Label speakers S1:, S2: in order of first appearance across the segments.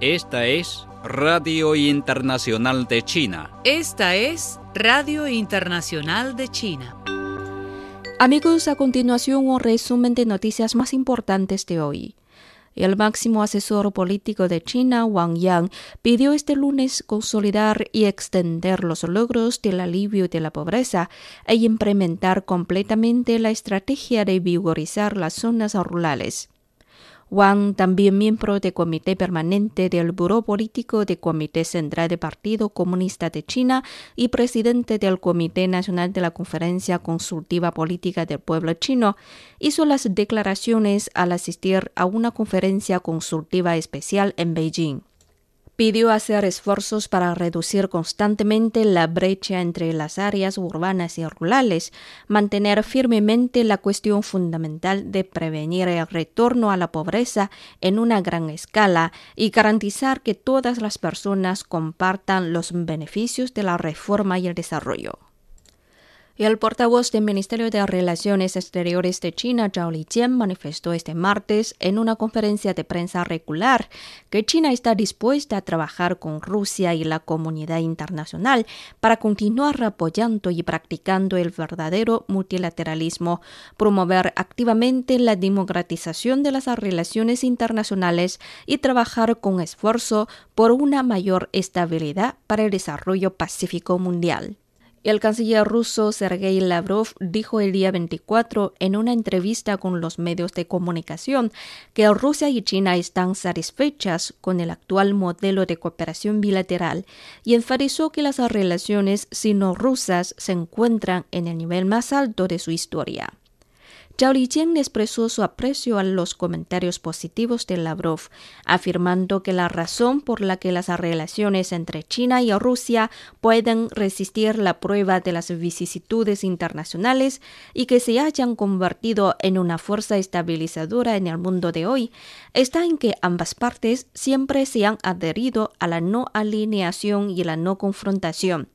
S1: Esta es Radio Internacional de China.
S2: Esta es Radio Internacional de China.
S3: Amigos, a continuación un resumen de noticias más importantes de hoy. El máximo asesor político de China, Wang Yang, pidió este lunes consolidar y extender los logros del alivio de la pobreza e implementar completamente la estrategia de vigorizar las zonas rurales. Wang, también miembro del Comité Permanente del Buró Político del Comité Central del Partido Comunista de China y presidente del Comité Nacional de la Conferencia Consultiva Política del Pueblo Chino, hizo las declaraciones al asistir a una conferencia consultiva especial en Beijing pidió hacer esfuerzos para reducir constantemente la brecha entre las áreas urbanas y rurales, mantener firmemente la cuestión fundamental de prevenir el retorno a la pobreza en una gran escala y garantizar que todas las personas compartan los beneficios de la reforma y el desarrollo. El portavoz del Ministerio de Relaciones Exteriores de China, Zhao Lijian, manifestó este martes en una conferencia de prensa regular que China está dispuesta a trabajar con Rusia y la comunidad internacional para continuar apoyando y practicando el verdadero multilateralismo, promover activamente la democratización de las relaciones internacionales y trabajar con esfuerzo por una mayor estabilidad para el desarrollo pacífico mundial. El canciller ruso Sergei Lavrov dijo el día 24 en una entrevista con los medios de comunicación que Rusia y China están satisfechas con el actual modelo de cooperación bilateral y enfatizó que las relaciones sino-rusas se encuentran en el nivel más alto de su historia. Zhao Lijian expresó su aprecio a los comentarios positivos de Lavrov, afirmando que la razón por la que las relaciones entre China y Rusia pueden resistir la prueba de las vicisitudes internacionales y que se hayan convertido en una fuerza estabilizadora en el mundo de hoy está en que ambas partes siempre se han adherido a la no alineación y la no confrontación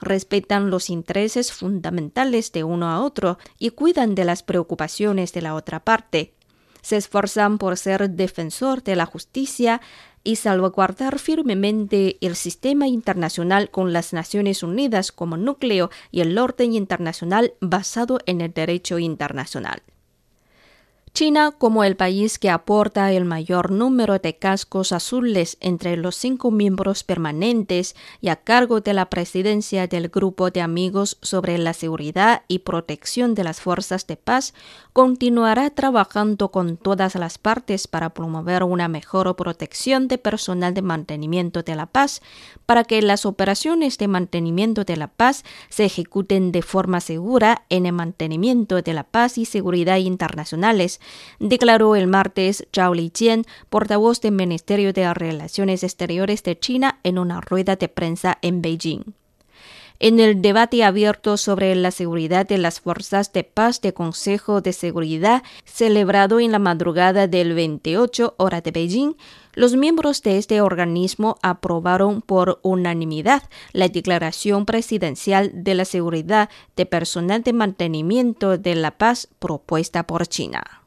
S3: respetan los intereses fundamentales de uno a otro y cuidan de las preocupaciones de la otra parte. Se esfuerzan por ser defensor de la justicia y salvaguardar firmemente el sistema internacional con las Naciones Unidas como núcleo y el orden internacional basado en el derecho internacional. China, como el país que aporta el mayor número de cascos azules entre los cinco miembros permanentes y a cargo de la presidencia del Grupo de Amigos sobre la Seguridad y Protección de las Fuerzas de Paz, continuará trabajando con todas las partes para promover una mejor protección de personal de mantenimiento de la paz, para que las operaciones de mantenimiento de la paz se ejecuten de forma segura en el mantenimiento de la paz y seguridad internacionales declaró el martes Zhao Lijian, portavoz del Ministerio de Relaciones Exteriores de China, en una rueda de prensa en Beijing. En el debate abierto sobre la seguridad de las fuerzas de paz del Consejo de Seguridad, celebrado en la madrugada del 28 hora de Beijing, los miembros de este organismo aprobaron por unanimidad la declaración presidencial de la seguridad de personal de mantenimiento de la paz propuesta por China.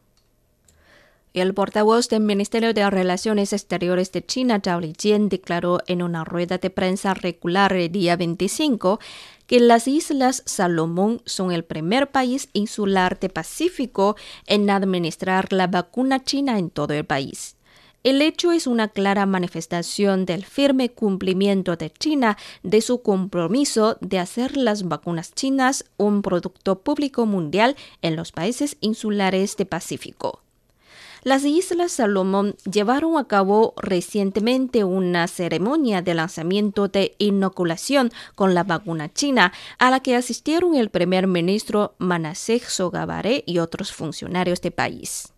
S3: El portavoz del Ministerio de Relaciones Exteriores de China, Zhao Lijian, declaró en una rueda de prensa regular el día 25 que las Islas Salomón son el primer país insular de Pacífico en administrar la vacuna china en todo el país. El hecho es una clara manifestación del firme cumplimiento de China de su compromiso de hacer las vacunas chinas un producto público mundial en los países insulares de Pacífico. Las Islas Salomón llevaron a cabo recientemente una ceremonia de lanzamiento de inoculación con la vacuna china, a la que asistieron el primer ministro Manasseh Sogavare y otros funcionarios del país.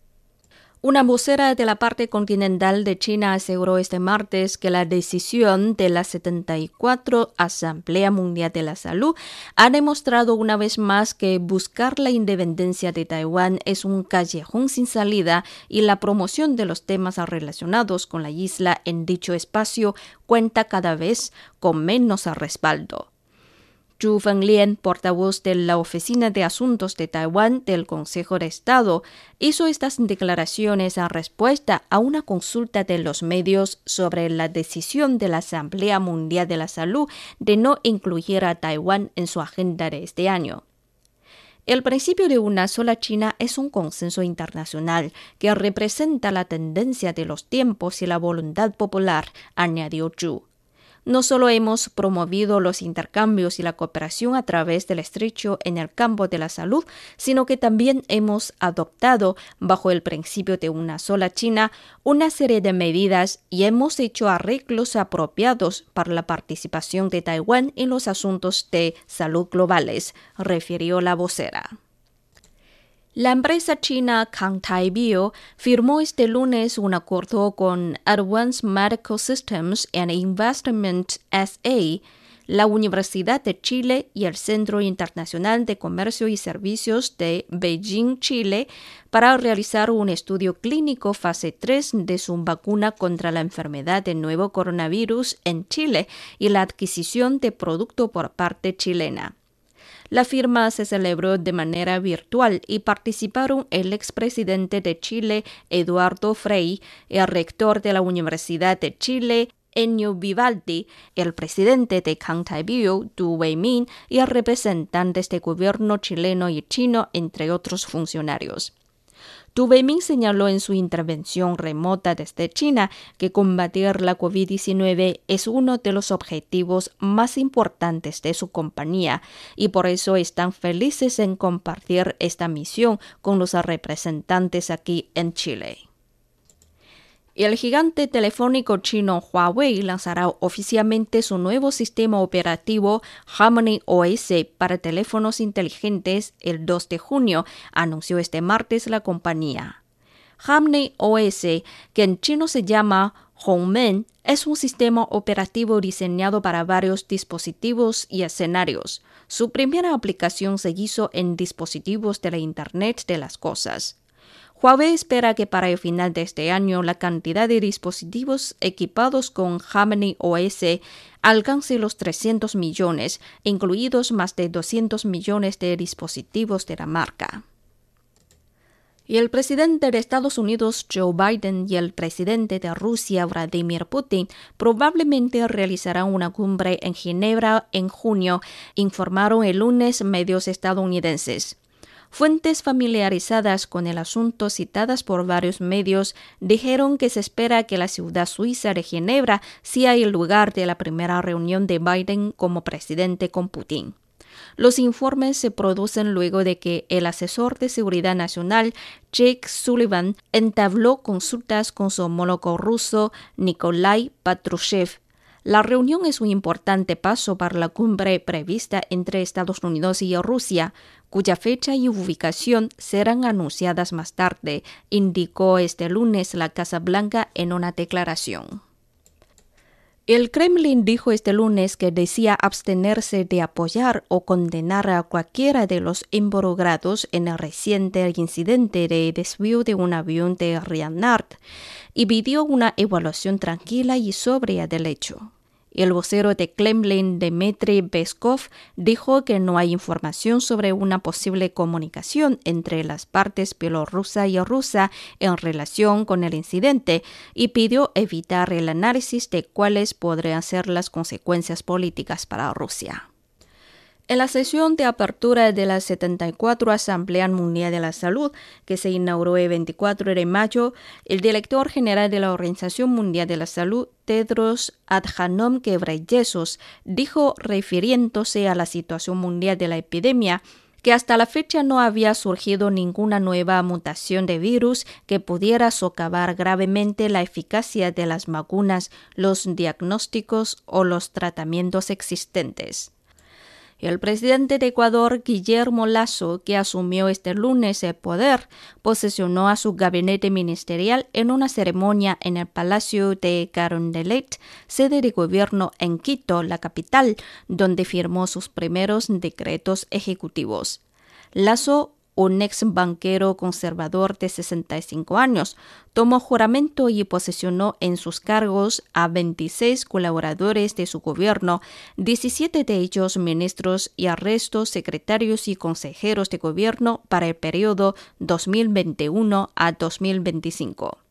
S3: Una vocera de la parte continental de China aseguró este martes que la decisión de la 74 Asamblea Mundial de la Salud ha demostrado una vez más que buscar la independencia de Taiwán es un callejón sin salida y la promoción de los temas relacionados con la isla en dicho espacio cuenta cada vez con menos respaldo. Zhu Fenglien, portavoz de la Oficina de Asuntos de Taiwán del Consejo de Estado, hizo estas declaraciones en respuesta a una consulta de los medios sobre la decisión de la Asamblea Mundial de la Salud de no incluir a Taiwán en su agenda de este año. El principio de una sola China es un consenso internacional que representa la tendencia de los tiempos y la voluntad popular, añadió Zhu. No solo hemos promovido los intercambios y la cooperación a través del estrecho en el campo de la salud, sino que también hemos adoptado, bajo el principio de una sola China, una serie de medidas y hemos hecho arreglos apropiados para la participación de Taiwán en los asuntos de salud globales, refirió la vocera. La empresa china Kangtai Bio firmó este lunes un acuerdo con Advanced Medical Systems and Investment SA, la Universidad de Chile y el Centro Internacional de Comercio y Servicios de Beijing, Chile, para realizar un estudio clínico fase 3 de su vacuna contra la enfermedad de nuevo coronavirus en Chile y la adquisición de producto por parte chilena. La firma se celebró de manera virtual y participaron el expresidente de Chile, Eduardo Frei, el rector de la Universidad de Chile, Ennio Vivaldi, el presidente de Bio, Du Weimin, y representantes del gobierno chileno y chino, entre otros funcionarios. Tu señaló en su intervención remota desde China que combatir la COVID-19 es uno de los objetivos más importantes de su compañía y por eso están felices en compartir esta misión con los representantes aquí en Chile. El gigante telefónico chino Huawei lanzará oficialmente su nuevo sistema operativo Harmony OS para teléfonos inteligentes el 2 de junio, anunció este martes la compañía. Harmony OS, que en chino se llama Hongmen, es un sistema operativo diseñado para varios dispositivos y escenarios. Su primera aplicación se hizo en dispositivos de la Internet de las Cosas. Huawei espera que para el final de este año la cantidad de dispositivos equipados con Harmony OS alcance los 300 millones, incluidos más de 200 millones de dispositivos de la marca. Y el presidente de Estados Unidos, Joe Biden, y el presidente de Rusia, Vladimir Putin, probablemente realizarán una cumbre en Ginebra en junio, informaron el lunes medios estadounidenses. Fuentes familiarizadas con el asunto citadas por varios medios dijeron que se espera que la ciudad suiza de Ginebra sea el lugar de la primera reunión de Biden como presidente con Putin. Los informes se producen luego de que el asesor de seguridad nacional, Jake Sullivan, entabló consultas con su homólogo ruso, Nikolai Patrushev, la reunión es un importante paso para la cumbre prevista entre Estados Unidos y Rusia, cuya fecha y ubicación serán anunciadas más tarde, indicó este lunes la Casa Blanca en una declaración. El Kremlin dijo este lunes que decía abstenerse de apoyar o condenar a cualquiera de los involucrados en el reciente incidente de desvío de un avión de Ryanair y pidió una evaluación tranquila y sobria del hecho. El vocero de Kremlin, Dmitry Peskov, dijo que no hay información sobre una posible comunicación entre las partes bielorrusa y rusa en relación con el incidente y pidió evitar el análisis de cuáles podrían ser las consecuencias políticas para Rusia. En la sesión de apertura de la 74 Asamblea Mundial de la Salud, que se inauguró el 24 de mayo, el director general de la Organización Mundial de la Salud, Tedros Adhanom Ghebreyesus, dijo, refiriéndose a la situación mundial de la epidemia, que hasta la fecha no había surgido ninguna nueva mutación de virus que pudiera socavar gravemente la eficacia de las vacunas, los diagnósticos o los tratamientos existentes. El presidente de Ecuador, Guillermo Lasso, que asumió este lunes el poder, posesionó a su gabinete ministerial en una ceremonia en el Palacio de Carondelet, sede de gobierno en Quito, la capital, donde firmó sus primeros decretos ejecutivos. Lasso un ex banquero conservador de 65 años, tomó juramento y posesionó en sus cargos a 26 colaboradores de su gobierno, 17 de ellos ministros y arrestos secretarios y consejeros de gobierno para el periodo 2021 a 2025.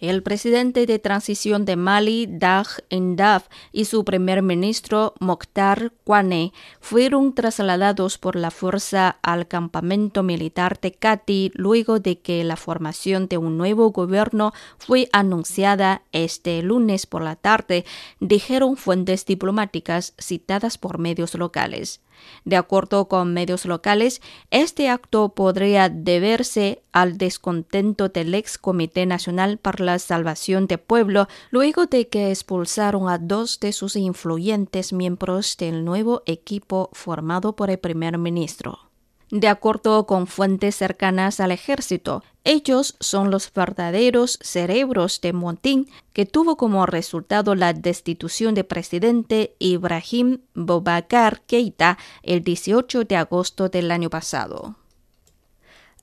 S3: El presidente de transición de Mali, Dag Endaf, y su primer ministro, Mokhtar Kwane, fueron trasladados por la fuerza al campamento militar de Kati luego de que la formación de un nuevo gobierno fue anunciada este lunes por la tarde, dijeron fuentes diplomáticas citadas por medios locales. De acuerdo con medios locales, este acto podría deberse al descontento del ex Comité Nacional para la Salvación del Pueblo luego de que expulsaron a dos de sus influyentes miembros del nuevo equipo formado por el primer ministro. De acuerdo con fuentes cercanas al ejército, ellos son los verdaderos cerebros de Montín, que tuvo como resultado la destitución del presidente Ibrahim Boubacar Keita el 18 de agosto del año pasado.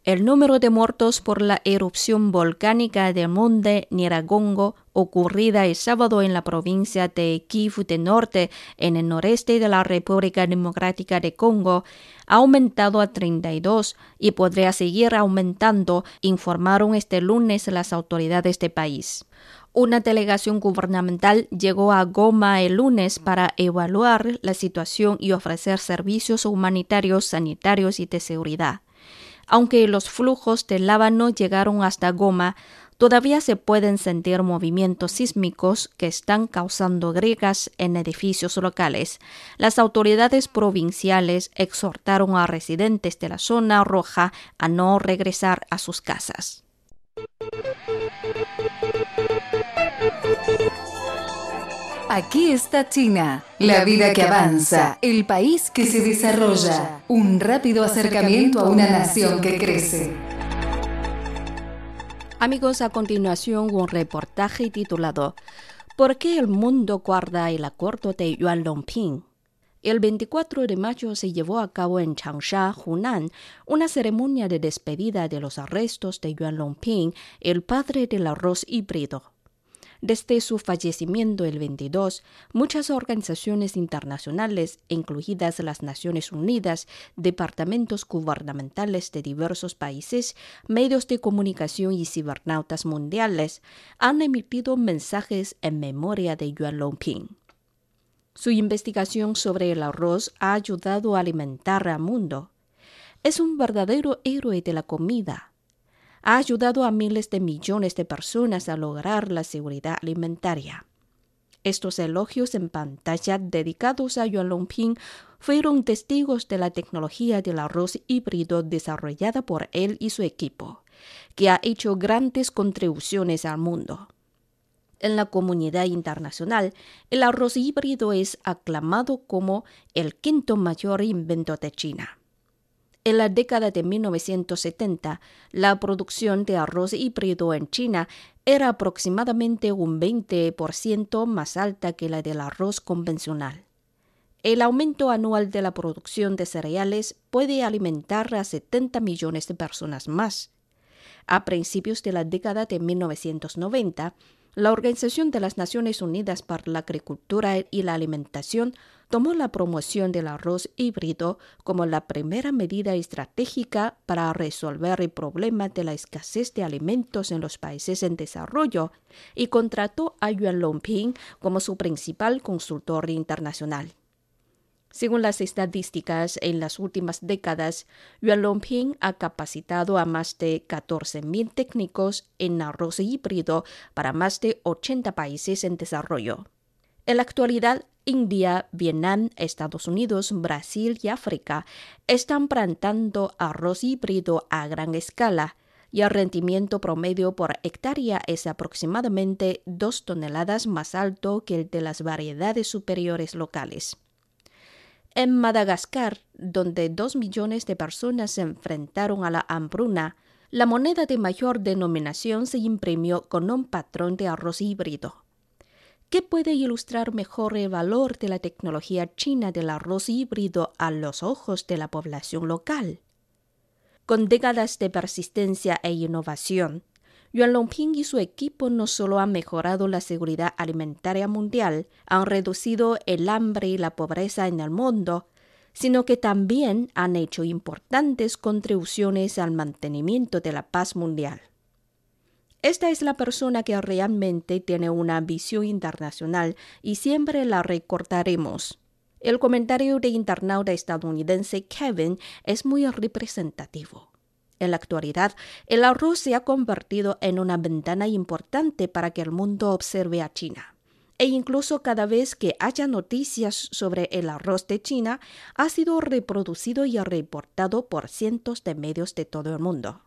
S3: El número de muertos por la erupción volcánica del monte Niragongo ocurrida el sábado en la provincia de Kivu del Norte, en el noreste de la República Democrática de Congo, ha aumentado a 32 y podría seguir aumentando, informaron este lunes las autoridades del país. Una delegación gubernamental llegó a Goma el lunes para evaluar la situación y ofrecer servicios humanitarios, sanitarios y de seguridad. Aunque los flujos de lava no llegaron hasta Goma, todavía se pueden sentir movimientos sísmicos que están causando griegas en edificios locales. Las autoridades provinciales exhortaron a residentes de la zona roja a no regresar a sus casas.
S4: Aquí está China, la vida que avanza, el país que se desarrolla, un rápido acercamiento a una nación que crece.
S3: Amigos, a continuación un reportaje titulado ¿Por qué el mundo guarda el acuerdo de Yuan Longping? El 24 de mayo se llevó a cabo en Changsha, Hunan, una ceremonia de despedida de los arrestos de Yuan Longping, el padre del arroz híbrido. Desde su fallecimiento el 22, muchas organizaciones internacionales, incluidas las Naciones Unidas, departamentos gubernamentales de diversos países, medios de comunicación y cibernautas mundiales, han emitido mensajes en memoria de Yuan Longping. Su investigación sobre el arroz ha ayudado a alimentar al mundo. Es un verdadero héroe de la comida ha ayudado a miles de millones de personas a lograr la seguridad alimentaria. Estos elogios en pantalla dedicados a Yuan Longping fueron testigos de la tecnología del arroz híbrido desarrollada por él y su equipo, que ha hecho grandes contribuciones al mundo. En la comunidad internacional, el arroz híbrido es aclamado como el quinto mayor invento de China. En la década de 1970, la producción de arroz híbrido en China era aproximadamente un 20% más alta que la del arroz convencional. El aumento anual de la producción de cereales puede alimentar a 70 millones de personas más. A principios de la década de 1990, la Organización de las Naciones Unidas para la Agricultura y la Alimentación tomó la promoción del arroz híbrido como la primera medida estratégica para resolver el problema de la escasez de alimentos en los países en desarrollo y contrató a Yuan Longping como su principal consultor internacional. Según las estadísticas, en las últimas décadas, Yuan Longping ha capacitado a más de 14.000 técnicos en arroz híbrido para más de 80 países en desarrollo. En la actualidad, India, Vietnam, Estados Unidos, Brasil y África están plantando arroz híbrido a gran escala y el rendimiento promedio por hectárea es aproximadamente dos toneladas más alto que el de las variedades superiores locales. En Madagascar, donde dos millones de personas se enfrentaron a la hambruna, la moneda de mayor denominación se imprimió con un patrón de arroz híbrido. ¿Qué puede ilustrar mejor el valor de la tecnología china del arroz híbrido a los ojos de la población local? Con décadas de persistencia e innovación, Yuan Longping y su equipo no solo han mejorado la seguridad alimentaria mundial, han reducido el hambre y la pobreza en el mundo, sino que también han hecho importantes contribuciones al mantenimiento de la paz mundial. Esta es la persona que realmente tiene una visión internacional y siempre la recordaremos. El comentario de internauta estadounidense Kevin es muy representativo. En la actualidad, el arroz se ha convertido en una ventana importante para que el mundo observe a China. E incluso cada vez que haya noticias sobre el arroz de China, ha sido reproducido y reportado por cientos de medios de todo el mundo.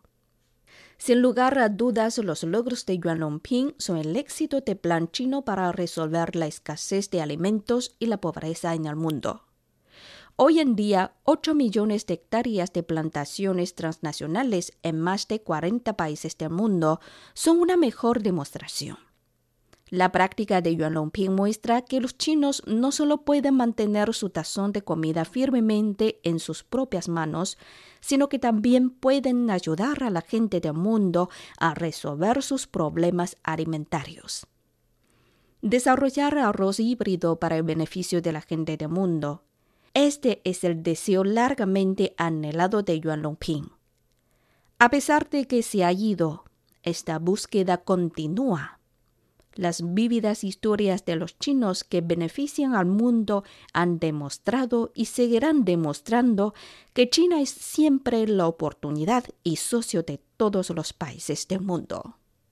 S3: Sin lugar a dudas, los logros de Yuan Longping son el éxito del plan chino para resolver la escasez de alimentos y la pobreza en el mundo. Hoy en día, 8 millones de hectáreas de plantaciones transnacionales en más de 40 países del mundo son una mejor demostración. La práctica de Yuan Longping muestra que los chinos no solo pueden mantener su tazón de comida firmemente en sus propias manos, sino que también pueden ayudar a la gente del mundo a resolver sus problemas alimentarios. Desarrollar arroz híbrido para el beneficio de la gente del mundo este es el deseo largamente anhelado de Yuan Longping. A pesar de que se ha ido, esta búsqueda continúa. Las vívidas historias de los chinos que benefician al mundo han demostrado y seguirán demostrando que China es siempre la oportunidad y socio de todos los países del mundo.